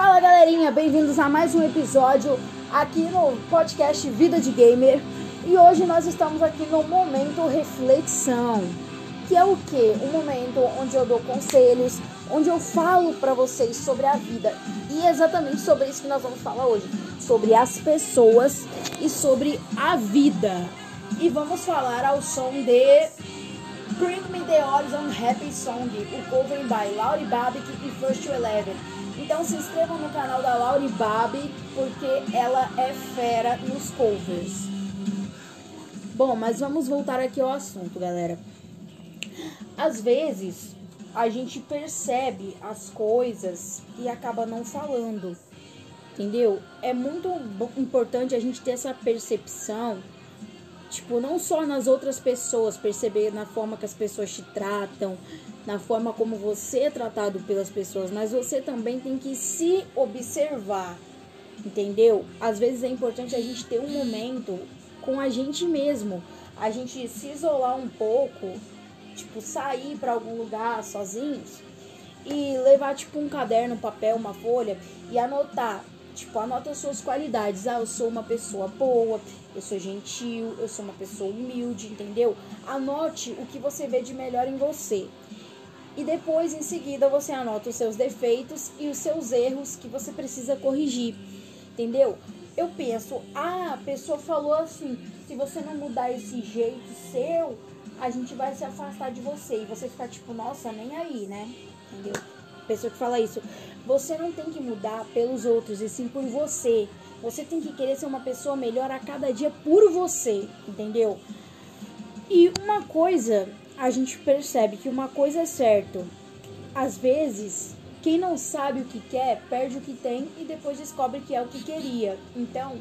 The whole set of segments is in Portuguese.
Fala galerinha, bem-vindos a mais um episódio aqui no podcast Vida de Gamer. E hoje nós estamos aqui no momento reflexão, que é o que? Um momento onde eu dou conselhos, onde eu falo para vocês sobre a vida. E é exatamente sobre isso que nós vamos falar hoje, sobre as pessoas e sobre a vida. E vamos falar ao som de Bring Me The Horizon Happy Song, o cover by Laurie Babic e First Eleven. Então se inscrevam no canal da Laurie Babi, porque ela é fera nos covers. Bom, mas vamos voltar aqui ao assunto, galera. Às vezes, a gente percebe as coisas e acaba não falando. Entendeu? É muito importante a gente ter essa percepção Tipo, não só nas outras pessoas, perceber na forma que as pessoas te tratam, na forma como você é tratado pelas pessoas, mas você também tem que se observar, entendeu? Às vezes é importante a gente ter um momento com a gente mesmo, a gente se isolar um pouco, tipo, sair para algum lugar sozinhos e levar tipo um caderno, um papel, uma folha e anotar Tipo, anota as suas qualidades. Ah, eu sou uma pessoa boa, eu sou gentil, eu sou uma pessoa humilde, entendeu? Anote o que você vê de melhor em você. E depois, em seguida, você anota os seus defeitos e os seus erros que você precisa corrigir. Entendeu? Eu penso, ah, a pessoa falou assim: se você não mudar esse jeito seu, a gente vai se afastar de você. E você fica tipo, nossa, nem aí, né? Entendeu? pessoa que fala isso. Você não tem que mudar pelos outros, e sim por você. Você tem que querer ser uma pessoa melhor a cada dia por você, entendeu? E uma coisa, a gente percebe que uma coisa é certo. Às vezes, quem não sabe o que quer, perde o que tem e depois descobre que é o que queria. Então,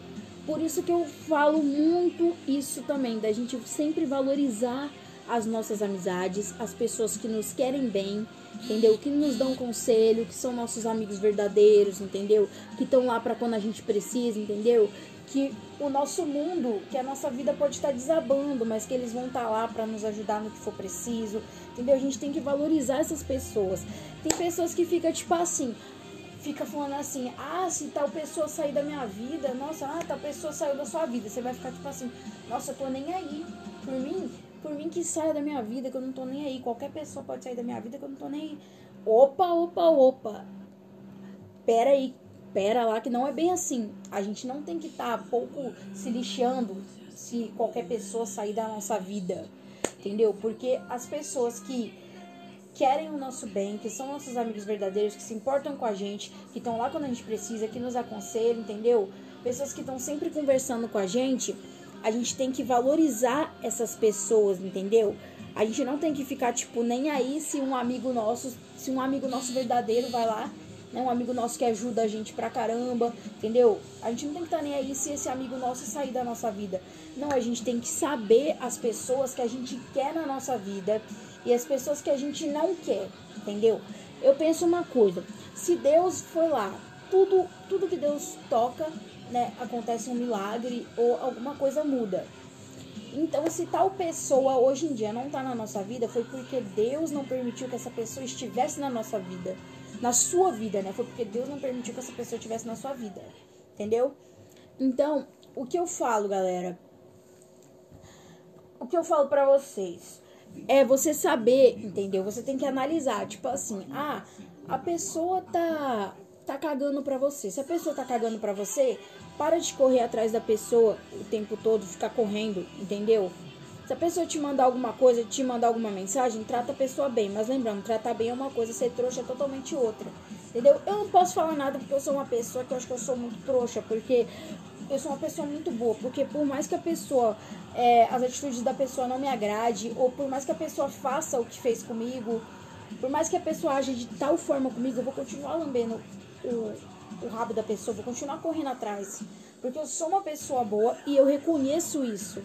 por isso que eu falo muito isso também, da gente sempre valorizar as nossas amizades, as pessoas que nos querem bem, entendeu? Que nos dão conselho, que são nossos amigos verdadeiros, entendeu? Que estão lá para quando a gente precisa, entendeu? Que o nosso mundo, que a nossa vida pode estar desabando, mas que eles vão estar lá para nos ajudar no que for preciso, entendeu? A gente tem que valorizar essas pessoas. Tem pessoas que ficam tipo assim, fica falando assim, ah, se tal pessoa sair da minha vida, nossa, ah, tal pessoa saiu da sua vida. Você vai ficar tipo assim, nossa, eu tô nem aí. Por mim, por mim que saia da minha vida, que eu não tô nem aí. Qualquer pessoa pode sair da minha vida, que eu não tô nem aí. Opa, opa, opa. Pera aí, pera lá, que não é bem assim. A gente não tem que estar tá pouco se lixando se qualquer pessoa sair da nossa vida. Entendeu? Porque as pessoas que querem o nosso bem, que são nossos amigos verdadeiros, que se importam com a gente, que estão lá quando a gente precisa, que nos aconselham, entendeu? Pessoas que estão sempre conversando com a gente a gente tem que valorizar essas pessoas, entendeu? A gente não tem que ficar, tipo, nem aí se um amigo nosso, se um amigo nosso verdadeiro vai lá, né? Um amigo nosso que ajuda a gente pra caramba, entendeu? A gente não tem que estar tá nem aí se esse amigo nosso sair da nossa vida. Não, a gente tem que saber as pessoas que a gente quer na nossa vida e as pessoas que a gente não quer, entendeu? Eu penso uma coisa, se Deus foi lá, tudo, tudo que Deus toca né, acontece um milagre ou alguma coisa muda. Então, se tal pessoa hoje em dia não está na nossa vida, foi porque Deus não permitiu que essa pessoa estivesse na nossa vida. Na sua vida, né? Foi porque Deus não permitiu que essa pessoa estivesse na sua vida. Entendeu? Então, o que eu falo, galera? O que eu falo para vocês é você saber, entendeu? Você tem que analisar, tipo assim, ah, a pessoa tá tá cagando pra você. Se a pessoa tá cagando pra você, para de correr atrás da pessoa o tempo todo, ficar correndo, entendeu? Se a pessoa te mandar alguma coisa, te mandar alguma mensagem, trata a pessoa bem. Mas lembrando, tratar bem é uma coisa, ser trouxa é totalmente outra. Entendeu? Eu não posso falar nada porque eu sou uma pessoa que eu acho que eu sou muito trouxa, porque eu sou uma pessoa muito boa. Porque por mais que a pessoa, é, as atitudes da pessoa não me agrade, ou por mais que a pessoa faça o que fez comigo, por mais que a pessoa age de tal forma comigo, eu vou continuar lambendo o, o rabo da pessoa, vou continuar correndo atrás. Porque eu sou uma pessoa boa e eu reconheço isso.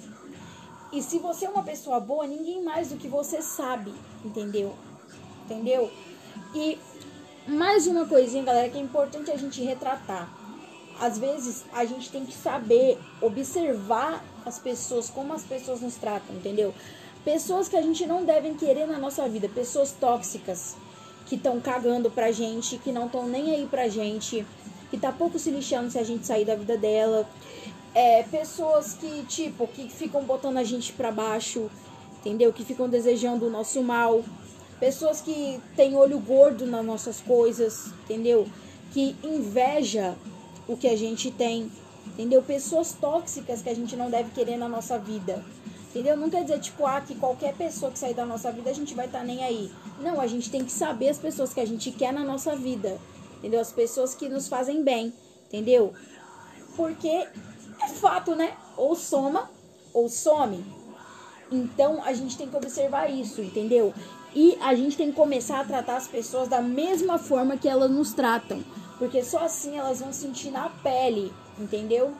E se você é uma pessoa boa, ninguém mais do que você sabe, entendeu? Entendeu? E mais uma coisinha, galera, que é importante a gente retratar. Às vezes a gente tem que saber observar as pessoas, como as pessoas nos tratam, entendeu? Pessoas que a gente não deve querer na nossa vida, pessoas tóxicas, que estão cagando pra gente, que não estão nem aí pra gente, que tá pouco se lixando se a gente sair da vida dela. É, pessoas que, tipo, que ficam botando a gente pra baixo, entendeu? Que ficam desejando o nosso mal. Pessoas que têm olho gordo nas nossas coisas, entendeu? Que inveja o que a gente tem, entendeu? Pessoas tóxicas que a gente não deve querer na nossa vida. Entendeu? Não quer dizer, tipo, ah, que qualquer pessoa que sair da nossa vida a gente vai estar tá nem aí. Não, a gente tem que saber as pessoas que a gente quer na nossa vida. Entendeu? As pessoas que nos fazem bem. Entendeu? Porque é fato, né? Ou soma ou some. Então a gente tem que observar isso, entendeu? E a gente tem que começar a tratar as pessoas da mesma forma que elas nos tratam. Porque só assim elas vão sentir na pele, entendeu?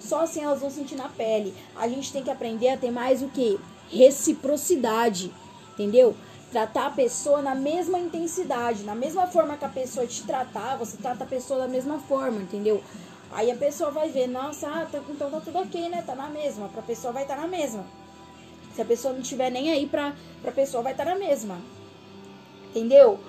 Só assim elas vão sentir na pele. A gente tem que aprender a ter mais o que? Reciprocidade, entendeu? Tratar a pessoa na mesma intensidade, na mesma forma que a pessoa te tratar, você trata a pessoa da mesma forma, entendeu? Aí a pessoa vai ver, nossa, ah, tá, então tá tudo ok, né? Tá na mesma. Pra pessoa vai estar tá na mesma. Se a pessoa não tiver nem aí pra, pra pessoa, vai estar tá na mesma. Entendeu?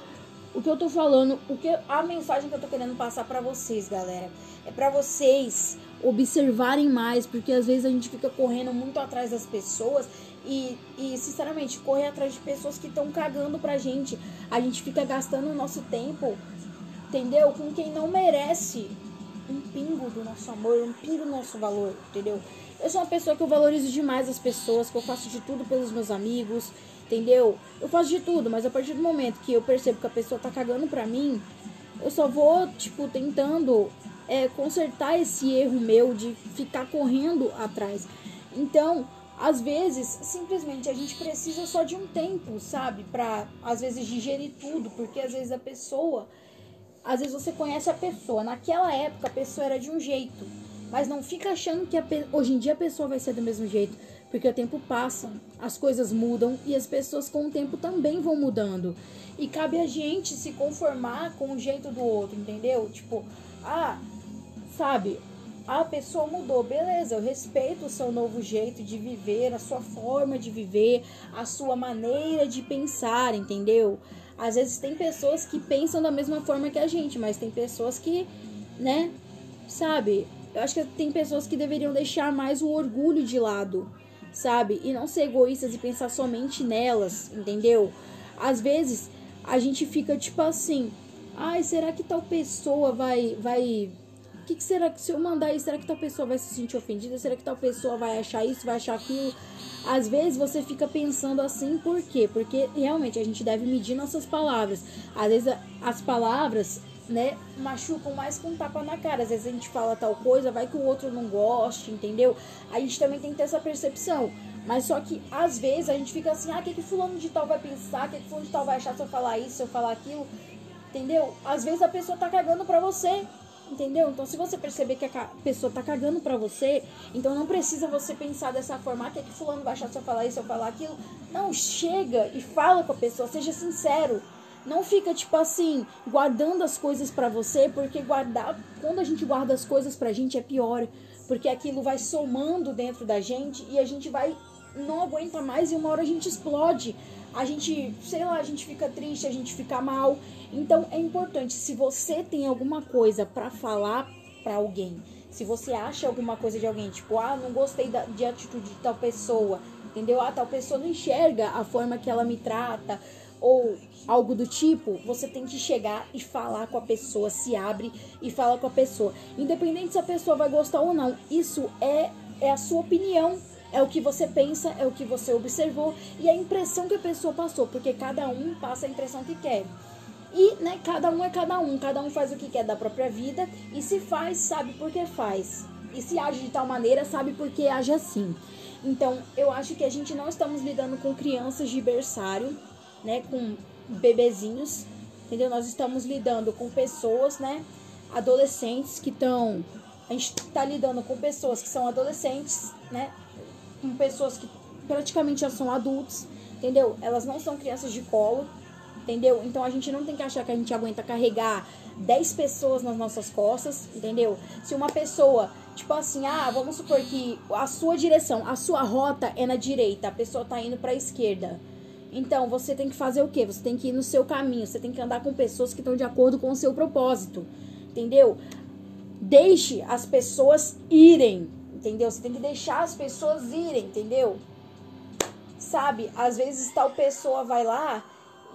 O que eu tô falando, o que a mensagem que eu tô querendo passar para vocês, galera, é para vocês observarem mais, porque às vezes a gente fica correndo muito atrás das pessoas e, e sinceramente, correr atrás de pessoas que estão cagando pra gente. A gente fica gastando o nosso tempo, entendeu? Com quem não merece um pingo do nosso amor, um pingo do nosso valor, entendeu? Eu sou uma pessoa que eu valorizo demais as pessoas, que eu faço de tudo pelos meus amigos, entendeu? Eu faço de tudo, mas a partir do momento que eu percebo que a pessoa tá cagando pra mim, eu só vou, tipo, tentando é, consertar esse erro meu de ficar correndo atrás. Então, às vezes, simplesmente a gente precisa só de um tempo, sabe? Pra, às vezes, digerir tudo, porque às vezes a pessoa. Às vezes você conhece a pessoa. Naquela época a pessoa era de um jeito. Mas não fica achando que a, hoje em dia a pessoa vai ser do mesmo jeito. Porque o tempo passa, as coisas mudam e as pessoas com o tempo também vão mudando. E cabe a gente se conformar com o jeito do outro, entendeu? Tipo, ah, sabe, a pessoa mudou, beleza, eu respeito o seu novo jeito de viver, a sua forma de viver, a sua maneira de pensar, entendeu? Às vezes tem pessoas que pensam da mesma forma que a gente, mas tem pessoas que, né, sabe? Eu acho que tem pessoas que deveriam deixar mais o orgulho de lado, sabe? E não ser egoístas e pensar somente nelas, entendeu? Às vezes a gente fica tipo assim, ai, será que tal pessoa vai vai o que, que, será que se eu mandar isso, será que tal pessoa vai se sentir ofendida? Será que tal pessoa vai achar isso, vai achar aquilo? Às vezes você fica pensando assim, por quê? Porque realmente a gente deve medir nossas palavras. Às vezes as palavras, né, machucam mais com um tapa na cara. Às vezes a gente fala tal coisa, vai que o outro não goste, entendeu? A gente também tem que ter essa percepção. Mas só que às vezes a gente fica assim, ah, o que, que fulano de tal vai pensar? O que, que fulano de tal vai achar se eu falar isso, se eu falar aquilo? Entendeu? Às vezes a pessoa tá cagando pra você. Entendeu? Então, se você perceber que a pessoa tá cagando pra você, então não precisa você pensar dessa forma, ah, que é que fulano vai achar se eu falar isso, se eu falar aquilo. Não, chega e fala com a pessoa, seja sincero. Não fica, tipo assim, guardando as coisas para você, porque guardar, quando a gente guarda as coisas pra gente é pior, porque aquilo vai somando dentro da gente e a gente vai não aguenta mais e uma hora a gente explode. A gente, sei lá, a gente fica triste, a gente fica mal. Então é importante, se você tem alguma coisa para falar para alguém, se você acha alguma coisa de alguém, tipo, ah, não gostei da, de atitude de tal pessoa, entendeu? Ah, tal pessoa não enxerga a forma que ela me trata, ou algo do tipo, você tem que chegar e falar com a pessoa, se abre e fala com a pessoa. Independente se a pessoa vai gostar ou não, isso é, é a sua opinião é o que você pensa, é o que você observou e a impressão que a pessoa passou, porque cada um passa a impressão que quer. E, né, cada um é cada um, cada um faz o que quer da própria vida e se faz, sabe por que faz. E se age de tal maneira, sabe por que age assim. Então, eu acho que a gente não estamos lidando com crianças de berçário, né, com bebezinhos, entendeu? Nós estamos lidando com pessoas, né, adolescentes que estão a gente está lidando com pessoas que são adolescentes, né? com pessoas que praticamente já são adultos, entendeu? Elas não são crianças de colo, entendeu? Então a gente não tem que achar que a gente aguenta carregar 10 pessoas nas nossas costas, entendeu? Se uma pessoa, tipo assim, ah, vamos supor que a sua direção, a sua rota é na direita, a pessoa tá indo para a esquerda. Então você tem que fazer o quê? Você tem que ir no seu caminho, você tem que andar com pessoas que estão de acordo com o seu propósito. Entendeu? Deixe as pessoas irem, entendeu? Você tem que deixar as pessoas irem, entendeu? Sabe? Às vezes tal pessoa vai lá,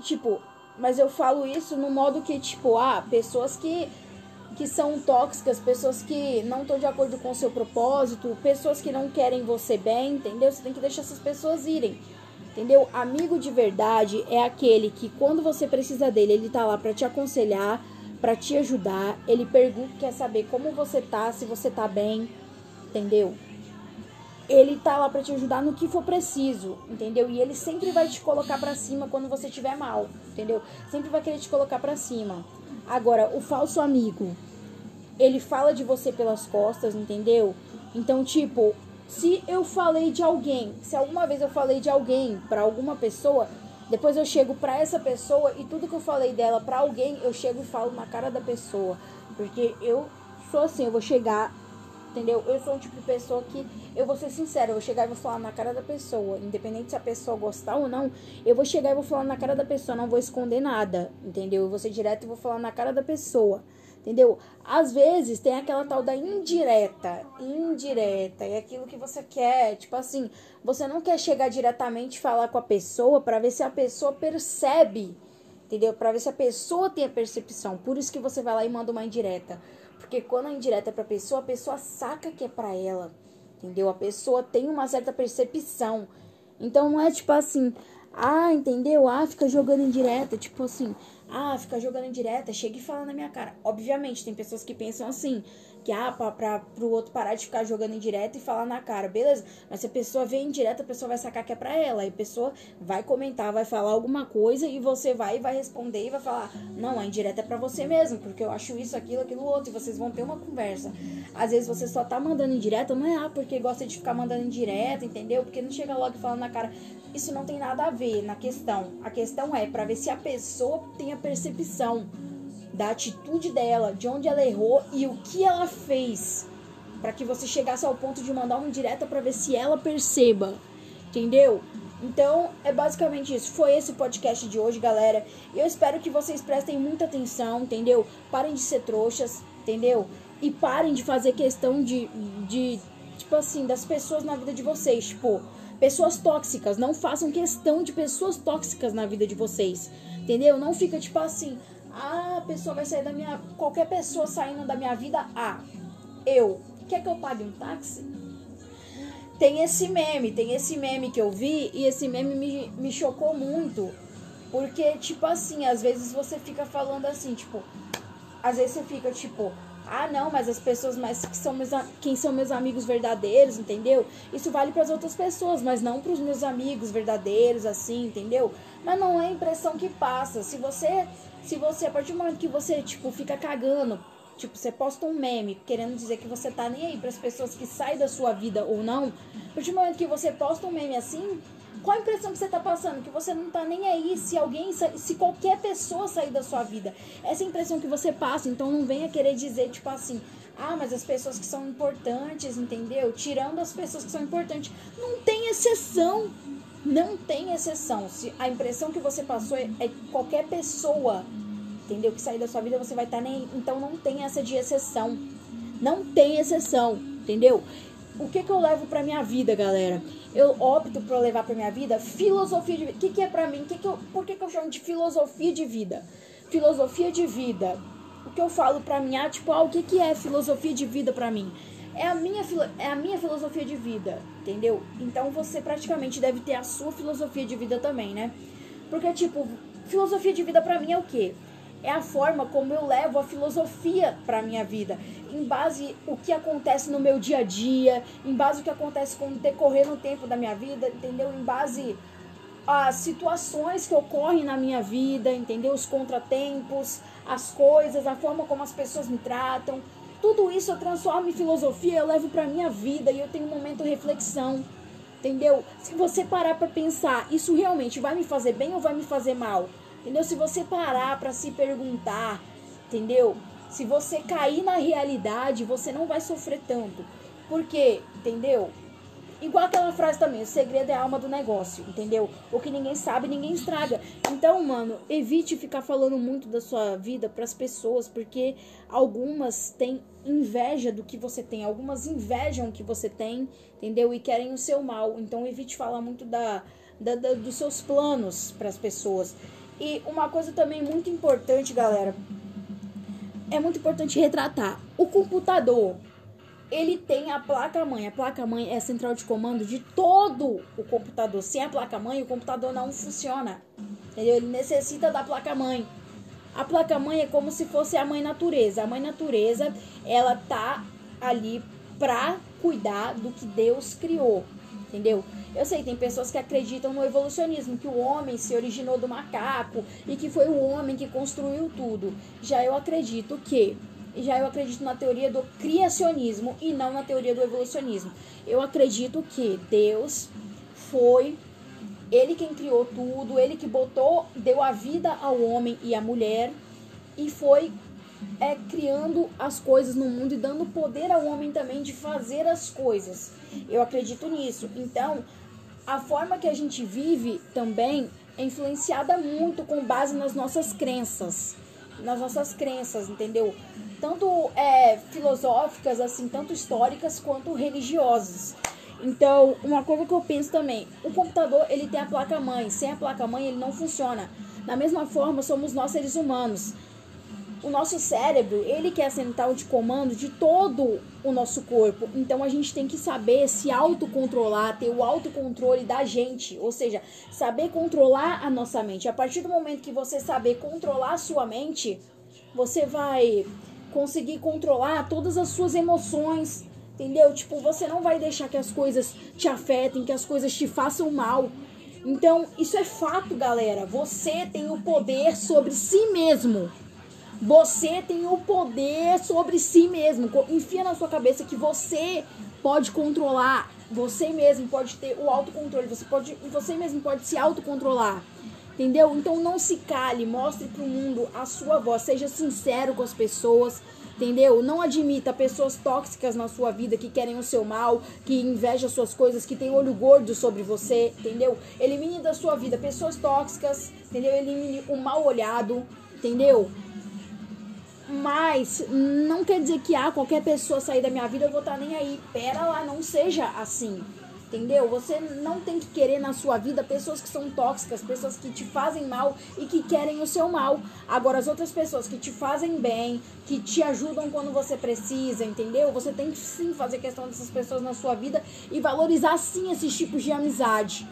tipo, mas eu falo isso no modo que, tipo, ah, pessoas que que são tóxicas, pessoas que não estão de acordo com o seu propósito, pessoas que não querem você bem, entendeu? Você tem que deixar essas pessoas irem. Entendeu? Amigo de verdade é aquele que quando você precisa dele, ele tá lá para te aconselhar, para te ajudar, ele pergunta, quer saber como você tá, se você tá bem, entendeu? Ele tá lá para te ajudar no que for preciso, entendeu? E ele sempre vai te colocar para cima quando você estiver mal, entendeu? Sempre vai querer te colocar para cima. Agora, o falso amigo, ele fala de você pelas costas, entendeu? Então, tipo, se eu falei de alguém, se alguma vez eu falei de alguém para alguma pessoa, depois eu chego para essa pessoa e tudo que eu falei dela para alguém, eu chego e falo na cara da pessoa, porque eu sou assim, eu vou chegar entendeu? Eu sou um tipo de pessoa que eu vou ser sincera, eu vou chegar e vou falar na cara da pessoa, independente se a pessoa gostar ou não, eu vou chegar e vou falar na cara da pessoa, não vou esconder nada, entendeu? Eu vou ser direto e vou falar na cara da pessoa. Entendeu? Às vezes tem aquela tal da indireta. Indireta. É aquilo que você quer. Tipo assim, você não quer chegar diretamente falar com a pessoa para ver se a pessoa percebe. Entendeu? Para ver se a pessoa tem a percepção. Por isso que você vai lá e manda uma indireta. Porque quando a indireta é pra pessoa, a pessoa saca que é pra ela. Entendeu? A pessoa tem uma certa percepção. Então não é tipo assim, ah, entendeu? Ah, fica jogando indireta. Tipo assim, ah, fica jogando indireta, chega e fala na minha cara. Obviamente, tem pessoas que pensam assim que pra, pra, pro outro parar de ficar jogando em direto e falar na cara, beleza? Mas se a pessoa vem em direto, a pessoa vai sacar que é pra ela. Aí a pessoa vai comentar, vai falar alguma coisa e você vai e vai responder e vai falar, não, a indireta é pra você mesmo, porque eu acho isso, aquilo, aquilo outro. E vocês vão ter uma conversa. Às vezes você só tá mandando em direto, não é ah, porque gosta de ficar mandando em direto, entendeu? Porque não chega logo e fala na cara. Isso não tem nada a ver na questão. A questão é para ver se a pessoa tem a percepção da atitude dela, de onde ela errou e o que ela fez, para que você chegasse ao ponto de mandar uma indireta para ver se ela perceba, entendeu? Então, é basicamente isso. Foi esse podcast de hoje, galera. Eu espero que vocês prestem muita atenção, entendeu? Parem de ser trouxas, entendeu? E parem de fazer questão de, de tipo assim, das pessoas na vida de vocês. Tipo, pessoas tóxicas. Não façam questão de pessoas tóxicas na vida de vocês, entendeu? Não fica tipo assim, ah, a pessoa vai sair da minha. Qualquer pessoa saindo da minha vida, ah, eu. Quer que eu pague um táxi? Tem esse meme, tem esse meme que eu vi e esse meme me, me chocou muito. Porque, tipo assim, às vezes você fica falando assim, tipo. Às vezes você fica tipo, ah, não, mas as pessoas mais que são meus, quem são meus amigos verdadeiros, entendeu? Isso vale para as outras pessoas, mas não para os meus amigos verdadeiros, assim, entendeu? Mas não é a impressão que passa. Se você se você, a partir do momento que você, tipo, fica cagando, tipo, você posta um meme querendo dizer que você tá nem aí para as pessoas que saem da sua vida ou não, a partir do momento que você posta um meme assim, qual a impressão que você tá passando? Que você não tá nem aí se alguém, se qualquer pessoa sair da sua vida. Essa é a impressão que você passa, então não venha querer dizer, tipo assim, ah, mas as pessoas que são importantes, entendeu? Tirando as pessoas que são importantes. Não tem exceção. Não tem exceção. Se a impressão que você passou é, é qualquer pessoa, entendeu? Que sair da sua vida, você vai estar tá nem. Então não tem essa de exceção. Não tem exceção, entendeu? O que, que eu levo pra minha vida, galera? Eu opto por levar pra minha vida filosofia de vida. O que, que é pra mim? Que que eu, por que, que eu chamo de filosofia de vida? Filosofia de vida. O que eu falo pra mim, ah, tipo, ah, o que, que é filosofia de vida pra mim? É a minha, é a minha filosofia de vida, entendeu? Então você praticamente deve ter a sua filosofia de vida também, né? Porque, tipo, filosofia de vida pra mim é o quê? É a forma como eu levo a filosofia pra minha vida. Em base o que acontece no meu dia a dia, em base o que acontece com o decorrer no tempo da minha vida, entendeu? Em base as situações que ocorrem na minha vida, entendeu? Os contratempos, as coisas, a forma como as pessoas me tratam. Tudo isso eu transformo em filosofia, eu levo para minha vida e eu tenho um momento de reflexão. Entendeu? Se você parar para pensar, isso realmente vai me fazer bem ou vai me fazer mal? Entendeu? Se você parar para se perguntar, entendeu? Se você cair na realidade, você não vai sofrer tanto. Por quê? Entendeu? Igual aquela frase também, o segredo é a alma do negócio, entendeu? O que ninguém sabe, ninguém estraga. Então, mano, evite ficar falando muito da sua vida pras pessoas, porque algumas têm inveja do que você tem, algumas invejam o que você tem, entendeu? E querem o seu mal. Então, evite falar muito da, da, da dos seus planos para as pessoas. E uma coisa também muito importante, galera, é muito importante retratar. O computador, ele tem a placa-mãe. A placa-mãe é a central de comando de todo o computador. Sem a placa-mãe, o computador não funciona. Ele necessita da placa-mãe. A placa-mãe é como se fosse a mãe natureza. A mãe natureza, ela tá ali pra cuidar do que Deus criou. Entendeu? Eu sei, tem pessoas que acreditam no evolucionismo, que o homem se originou do macaco e que foi o homem que construiu tudo. Já eu acredito que já eu acredito na teoria do criacionismo e não na teoria do evolucionismo. Eu acredito que Deus foi ele quem criou tudo, ele que botou, deu a vida ao homem e à mulher e foi é, criando as coisas no mundo e dando poder ao homem também de fazer as coisas. Eu acredito nisso. Então, a forma que a gente vive também é influenciada muito com base nas nossas crenças. Nas nossas crenças, entendeu? Tanto é, filosóficas, assim, tanto históricas quanto religiosas. Então, uma coisa que eu penso também, o computador ele tem a placa mãe, sem a placa mãe ele não funciona. Da mesma forma, somos nós seres humanos o nosso cérebro, ele que é a central de comando de todo o nosso corpo. Então a gente tem que saber se autocontrolar, ter o autocontrole da gente, ou seja, saber controlar a nossa mente. A partir do momento que você saber controlar a sua mente, você vai conseguir controlar todas as suas emoções, entendeu? Tipo, você não vai deixar que as coisas te afetem, que as coisas te façam mal. Então, isso é fato, galera. Você tem o poder sobre si mesmo. Você tem o poder sobre si mesmo. Enfia na sua cabeça que você pode controlar. Você mesmo pode ter o autocontrole. Você, pode, você mesmo pode se autocontrolar. Entendeu? Então não se cale, mostre pro mundo a sua voz, seja sincero com as pessoas, entendeu? Não admita pessoas tóxicas na sua vida que querem o seu mal, que invejam suas coisas, que tem olho gordo sobre você, entendeu? Elimine da sua vida pessoas tóxicas, entendeu? Elimine o mal olhado, entendeu? Mas não quer dizer que ah, qualquer pessoa sair da minha vida eu vou estar tá nem aí. Pera lá, não seja assim. Entendeu? Você não tem que querer na sua vida pessoas que são tóxicas, pessoas que te fazem mal e que querem o seu mal. Agora, as outras pessoas que te fazem bem, que te ajudam quando você precisa, entendeu? Você tem que sim fazer questão dessas pessoas na sua vida e valorizar sim esses tipos de amizade.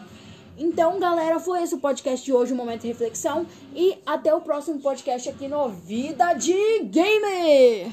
Então, galera, foi esse o podcast de hoje, um momento de reflexão. E até o próximo podcast aqui no Vida de Gamer!